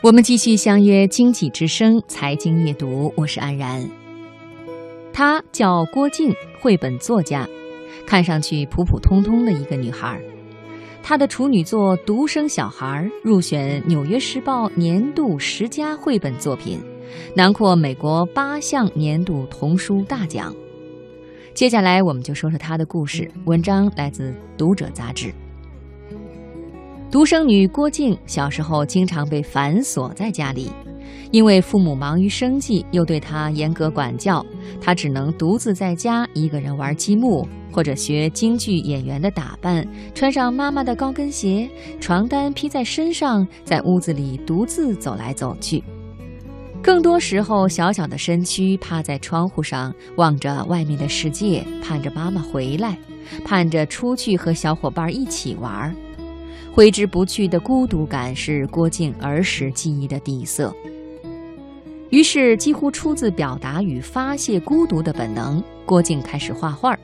我们继续相约《经济之声》财经夜读，我是安然。她叫郭静，绘本作家，看上去普普通通的一个女孩。她的处女作《独生小孩》入选《纽约时报》年度十佳绘本作品，囊括美国八项年度童书大奖。接下来，我们就说说她的故事。文章来自《读者》杂志。独生女郭静小时候经常被反锁在家里，因为父母忙于生计，又对她严格管教，她只能独自在家一个人玩积木，或者学京剧演员的打扮，穿上妈妈的高跟鞋，床单披在身上，在屋子里独自走来走去。更多时候，小小的身躯趴在窗户上，望着外面的世界，盼着妈妈回来，盼着出去和小伙伴一起玩。挥之不去的孤独感是郭靖儿时记忆的底色。于是，几乎出自表达与发泄孤独的本能，郭靖开始画画，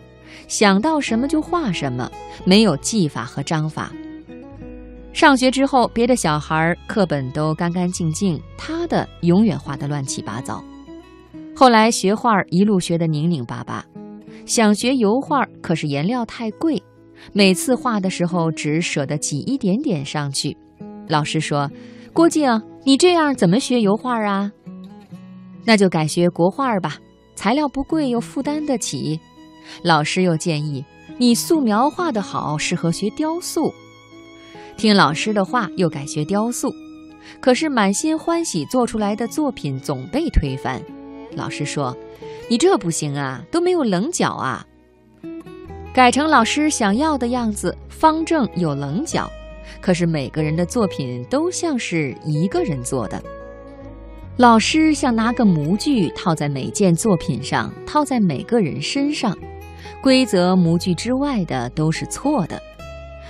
想到什么就画什么，没有技法和章法。上学之后，别的小孩课本都干干净净，他的永远画得乱七八糟。后来学画一路学得拧拧巴巴，想学油画，可是颜料太贵。每次画的时候只舍得挤一点点上去，老师说：“郭靖，你这样怎么学油画啊？那就改学国画吧，材料不贵又负担得起。”老师又建议：“你素描画得好，适合学雕塑。”听老师的话，又改学雕塑。可是满心欢喜做出来的作品总被推翻。老师说：“你这不行啊，都没有棱角啊。”改成老师想要的样子，方正有棱角，可是每个人的作品都像是一个人做的。老师像拿个模具套在每件作品上，套在每个人身上，规则模具之外的都是错的。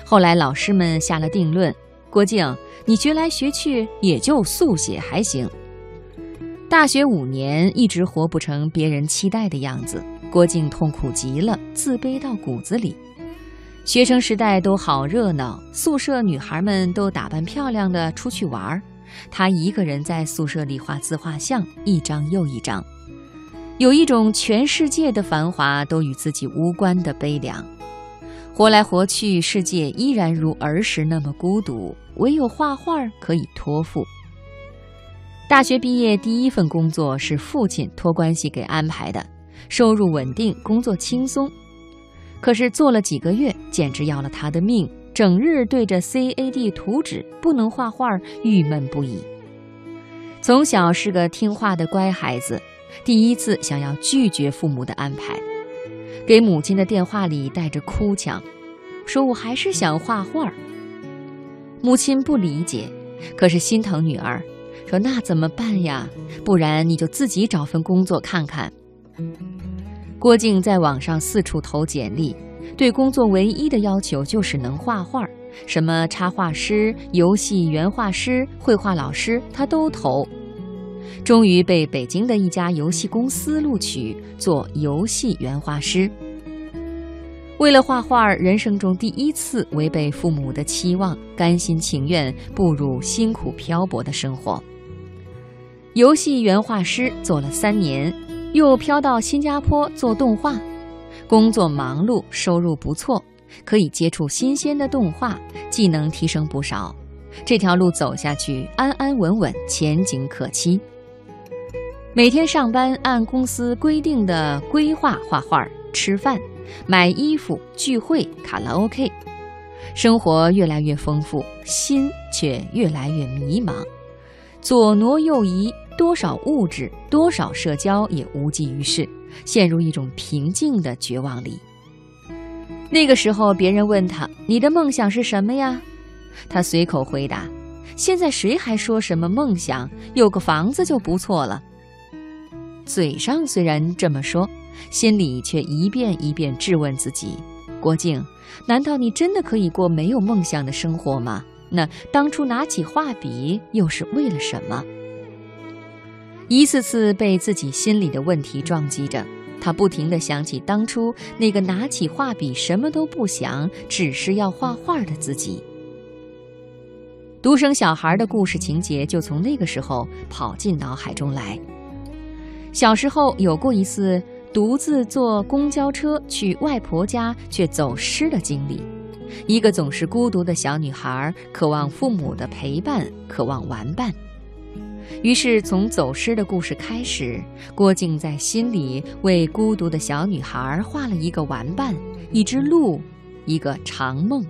后来老师们下了定论：郭靖，你学来学去也就速写还行。大学五年一直活不成别人期待的样子。郭靖痛苦极了，自卑到骨子里。学生时代都好热闹，宿舍女孩们都打扮漂亮的出去玩儿，他一个人在宿舍里画自画像，一张又一张，有一种全世界的繁华都与自己无关的悲凉。活来活去，世界依然如儿时那么孤独，唯有画画可以托付。大学毕业第一份工作是父亲托关系给安排的。收入稳定，工作轻松，可是做了几个月，简直要了他的命。整日对着 CAD 图纸，不能画画，郁闷不已。从小是个听话的乖孩子，第一次想要拒绝父母的安排，给母亲的电话里带着哭腔，说我还是想画画。母亲不理解，可是心疼女儿，说那怎么办呀？不然你就自己找份工作看看。郭靖在网上四处投简历，对工作唯一的要求就是能画画，什么插画师、游戏原画师、绘画老师，他都投。终于被北京的一家游戏公司录取，做游戏原画师。为了画画，人生中第一次违背父母的期望，甘心情愿步入辛苦漂泊的生活。游戏原画师做了三年。又飘到新加坡做动画，工作忙碌，收入不错，可以接触新鲜的动画，技能提升不少。这条路走下去，安安稳稳，前景可期。每天上班按公司规定的规划画画、吃饭、买衣服、聚会、卡拉 OK，生活越来越丰富，心却越来越迷茫，左挪右移。多少物质，多少社交也无济于事，陷入一种平静的绝望里。那个时候，别人问他：“你的梦想是什么呀？”他随口回答：“现在谁还说什么梦想？有个房子就不错了。”嘴上虽然这么说，心里却一遍一遍质问自己：“郭靖，难道你真的可以过没有梦想的生活吗？那当初拿起画笔又是为了什么？”一次次被自己心里的问题撞击着，他不停地想起当初那个拿起画笔什么都不想，只是要画画的自己。独生小孩的故事情节就从那个时候跑进脑海中来。小时候有过一次独自坐公交车去外婆家却走失的经历，一个总是孤独的小女孩，渴望父母的陪伴，渴望玩伴。于是从走失的故事开始，郭靖在心里为孤独的小女孩画了一个玩伴，一只鹿，一个长梦。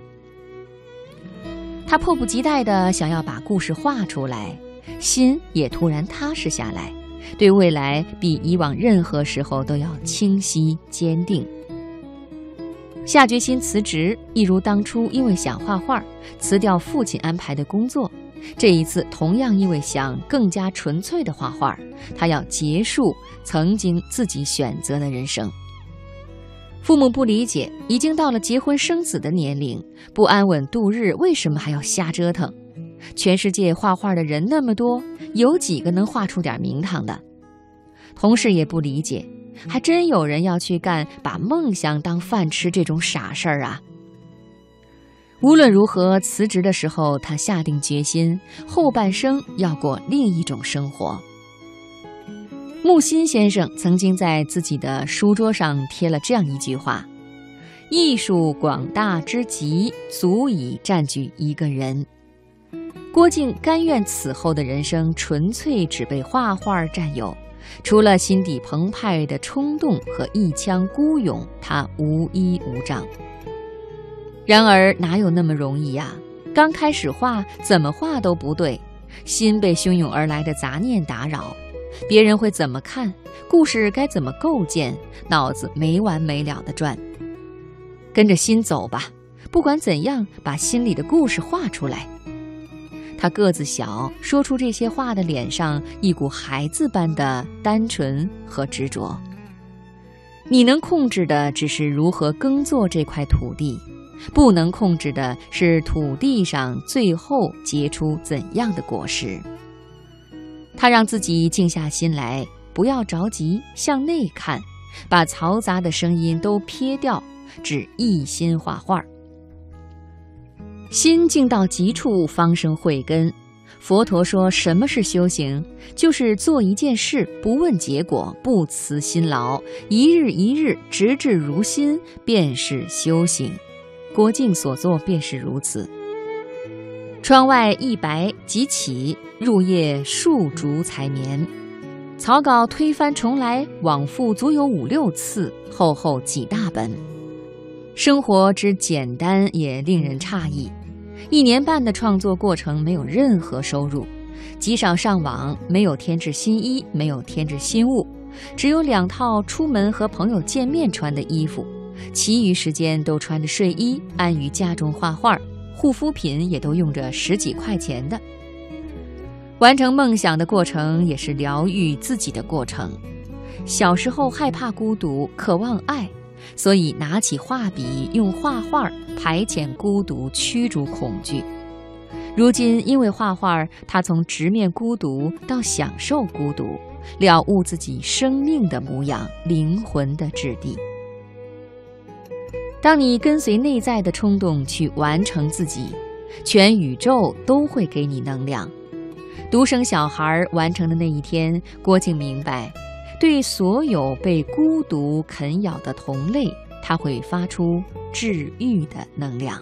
他迫不及待地想要把故事画出来，心也突然踏实下来，对未来比以往任何时候都要清晰坚定。下决心辞职，一如当初因为想画画辞掉父亲安排的工作，这一次同样因为想更加纯粹的画画，他要结束曾经自己选择的人生。父母不理解，已经到了结婚生子的年龄，不安稳度日，为什么还要瞎折腾？全世界画画的人那么多，有几个能画出点名堂的？同事也不理解，还真有人要去干把梦想当饭吃这种傻事儿啊！无论如何，辞职的时候，他下定决心，后半生要过另一种生活。木心先生曾经在自己的书桌上贴了这样一句话：“艺术广大之极，足以占据一个人。”郭靖甘愿此后的人生纯粹只被画画占有，除了心底澎湃的冲动和一腔孤勇，他无依无仗。然而哪有那么容易呀？刚开始画，怎么画都不对，心被汹涌而来的杂念打扰。别人会怎么看？故事该怎么构建？脑子没完没了的转。跟着心走吧，不管怎样，把心里的故事画出来。他个子小，说出这些话的脸上一股孩子般的单纯和执着。你能控制的只是如何耕作这块土地，不能控制的是土地上最后结出怎样的果实。他让自己静下心来，不要着急，向内看，把嘈杂的声音都撇掉，只一心画画。心静到极处，方生慧根。佛陀说什么是修行？就是做一件事，不问结果，不辞辛劳，一日一日，直至如新，便是修行。郭靖所作便是如此。窗外一白即起，入夜数烛才眠。草稿推翻重来，往复足有五六次，厚厚几大本。生活之简单也令人诧异。一年半的创作过程没有任何收入，极少上网，没有添置新衣，没有添置新物，只有两套出门和朋友见面穿的衣服，其余时间都穿着睡衣，安于家中画画。护肤品也都用着十几块钱的。完成梦想的过程也是疗愈自己的过程。小时候害怕孤独，渴望爱，所以拿起画笔用画画排遣孤独，驱逐恐惧。如今因为画画，他从直面孤独到享受孤独，了悟自己生命的模样，灵魂的质地。当你跟随内在的冲动去完成自己，全宇宙都会给你能量。独生小孩完成的那一天，郭靖明白，对所有被孤独啃咬的同类，他会发出治愈的能量。